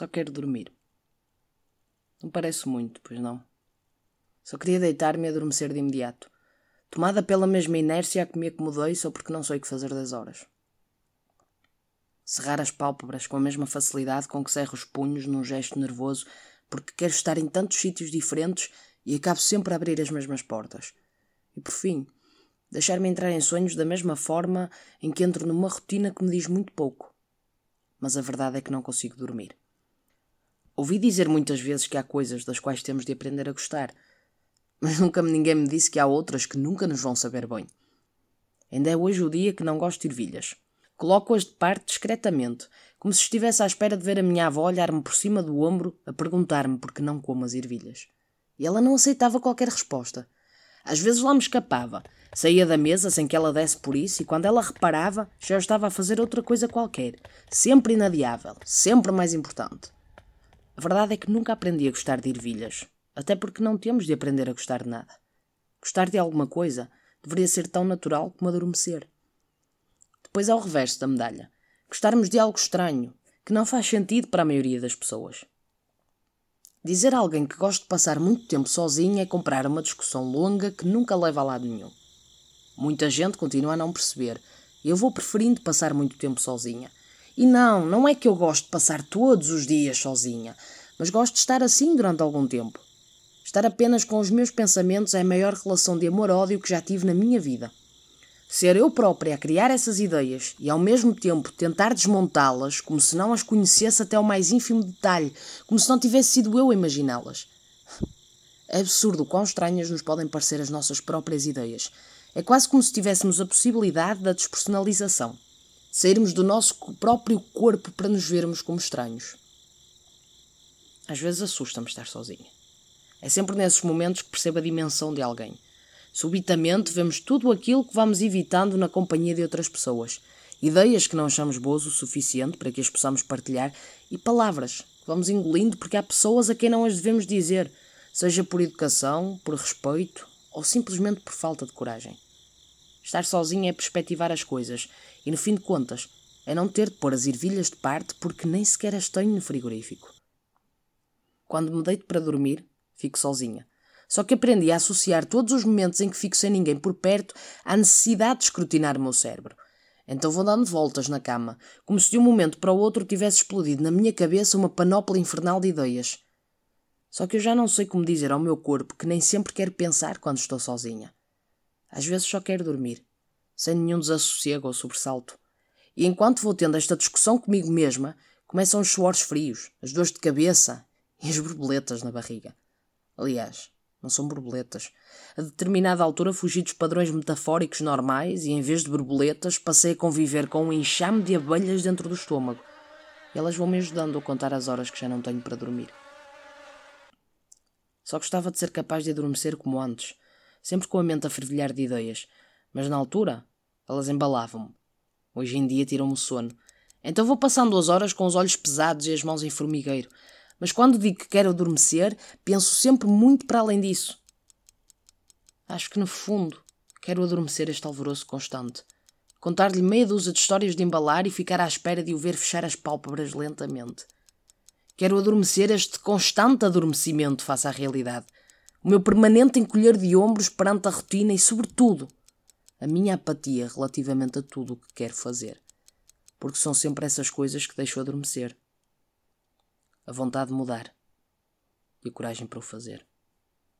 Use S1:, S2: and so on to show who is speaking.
S1: Só quero dormir. Não parece muito, pois não? Só queria deitar-me e adormecer de imediato, tomada pela mesma inércia a que me acomodei só porque não sei o que fazer das horas. Cerrar as pálpebras com a mesma facilidade com que cerro os punhos num gesto nervoso porque quero estar em tantos sítios diferentes e acabo sempre a abrir as mesmas portas. E por fim, deixar-me entrar em sonhos da mesma forma em que entro numa rotina que me diz muito pouco. Mas a verdade é que não consigo dormir. Ouvi dizer muitas vezes que há coisas das quais temos de aprender a gostar, mas nunca ninguém me disse que há outras que nunca nos vão saber bem. Ainda é hoje o dia que não gosto de ervilhas. Coloco-as de parte discretamente, como se estivesse à espera de ver a minha avó olhar-me por cima do ombro a perguntar-me por que não como as ervilhas. E ela não aceitava qualquer resposta. Às vezes lá me escapava, saía da mesa sem que ela desse por isso, e quando ela reparava, já estava a fazer outra coisa qualquer, sempre inadiável, sempre mais importante. A verdade é que nunca aprendi a gostar de ervilhas, até porque não temos de aprender a gostar de nada. Gostar de alguma coisa deveria ser tão natural como adormecer. Depois há o reverso da medalha. Gostarmos de algo estranho, que não faz sentido para a maioria das pessoas. Dizer a alguém que gosta de passar muito tempo sozinho é comprar uma discussão longa que nunca leva a lado nenhum. Muita gente continua a não perceber. Eu vou preferindo passar muito tempo sozinha. E não, não é que eu gosto de passar todos os dias sozinha, mas gosto de estar assim durante algum tempo. Estar apenas com os meus pensamentos é a maior relação de amor-ódio que já tive na minha vida. Ser eu própria a criar essas ideias e ao mesmo tempo tentar desmontá-las como se não as conhecesse até o mais ínfimo detalhe, como se não tivesse sido eu a imaginá-las. É absurdo quão estranhas nos podem parecer as nossas próprias ideias. É quase como se tivéssemos a possibilidade da despersonalização sairmos do nosso próprio corpo para nos vermos como estranhos. Às vezes assusta-me estar sozinha. É sempre nesses momentos que percebo a dimensão de alguém. Subitamente vemos tudo aquilo que vamos evitando na companhia de outras pessoas. Ideias que não achamos boas o suficiente para que as possamos partilhar e palavras que vamos engolindo porque há pessoas a quem não as devemos dizer, seja por educação, por respeito ou simplesmente por falta de coragem. Estar sozinho é perspectivar as coisas e, no fim de contas, é não ter de pôr as ervilhas de parte porque nem sequer as tenho no frigorífico. Quando me deito para dormir, fico sozinha. Só que aprendi a associar todos os momentos em que fico sem ninguém por perto à necessidade de escrutinar o meu cérebro. Então vou dando voltas na cama, como se de um momento para o outro tivesse explodido na minha cabeça uma panóplia infernal de ideias. Só que eu já não sei como dizer ao meu corpo que nem sempre quero pensar quando estou sozinha. Às vezes só quero dormir, sem nenhum desassossego ou sobressalto. E enquanto vou tendo esta discussão comigo mesma, começam os suores frios, as dores de cabeça e as borboletas na barriga. Aliás, não são borboletas. A determinada altura fugi dos padrões metafóricos normais e, em vez de borboletas, passei a conviver com um enxame de abelhas dentro do estômago. E elas vão me ajudando a contar as horas que já não tenho para dormir. Só gostava de ser capaz de adormecer como antes, sempre com a mente a fervilhar de ideias, mas na altura elas embalavam-me. Hoje em dia tiram-me o sono. Então vou passando as horas com os olhos pesados e as mãos em formigueiro. Mas quando digo que quero adormecer, penso sempre muito para além disso. Acho que no fundo quero adormecer este alvoroço constante. Contar-lhe meia dúzia de histórias de embalar e ficar à espera de o ver fechar as pálpebras lentamente. Quero adormecer este constante adormecimento face à realidade o meu permanente encolher de ombros perante a rotina e, sobretudo, a minha apatia relativamente a tudo o que quero fazer. Porque são sempre essas coisas que deixo adormecer. A vontade de mudar e a coragem para o fazer.